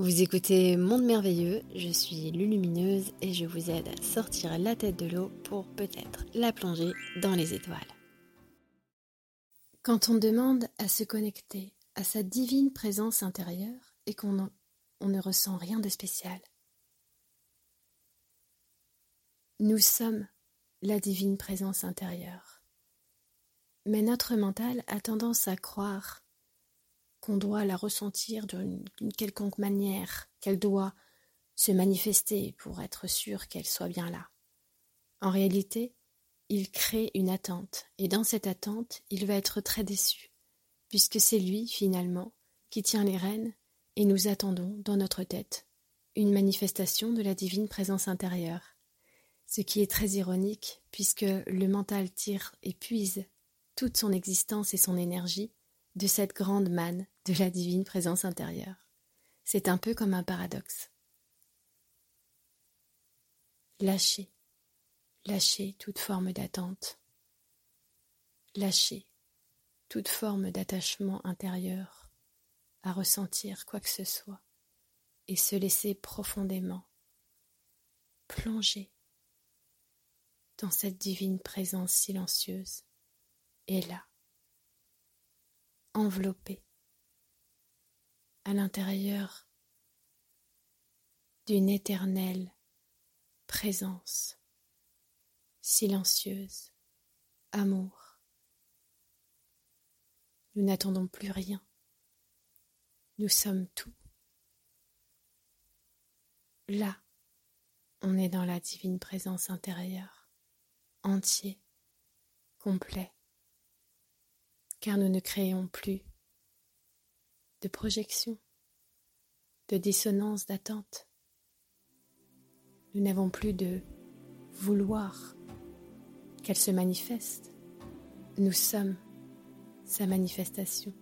Vous écoutez Monde Merveilleux, je suis Lulumineuse et je vous aide à sortir la tête de l'eau pour peut-être la plonger dans les étoiles. Quand on demande à se connecter à sa divine présence intérieure et qu'on on ne ressent rien de spécial, nous sommes la divine présence intérieure. Mais notre mental a tendance à croire doit la ressentir d'une quelconque manière, qu'elle doit se manifester pour être sûr qu'elle soit bien là. En réalité, il crée une attente, et dans cette attente, il va être très déçu, puisque c'est lui, finalement, qui tient les rênes, et nous attendons, dans notre tête, une manifestation de la divine présence intérieure. Ce qui est très ironique, puisque le mental tire et puise toute son existence et son énergie de cette grande manne de la divine présence intérieure. C'est un peu comme un paradoxe. Lâcher, lâcher toute forme d'attente, lâcher toute forme d'attachement intérieur à ressentir quoi que ce soit et se laisser profondément plonger dans cette divine présence silencieuse et là, enveloppé à l'intérieur d'une éternelle présence silencieuse, amour. Nous n'attendons plus rien. Nous sommes tout. Là, on est dans la divine présence intérieure, entier, complet car nous ne créons plus de projection, de dissonance, d'attente. Nous n'avons plus de vouloir qu'elle se manifeste. Nous sommes sa manifestation.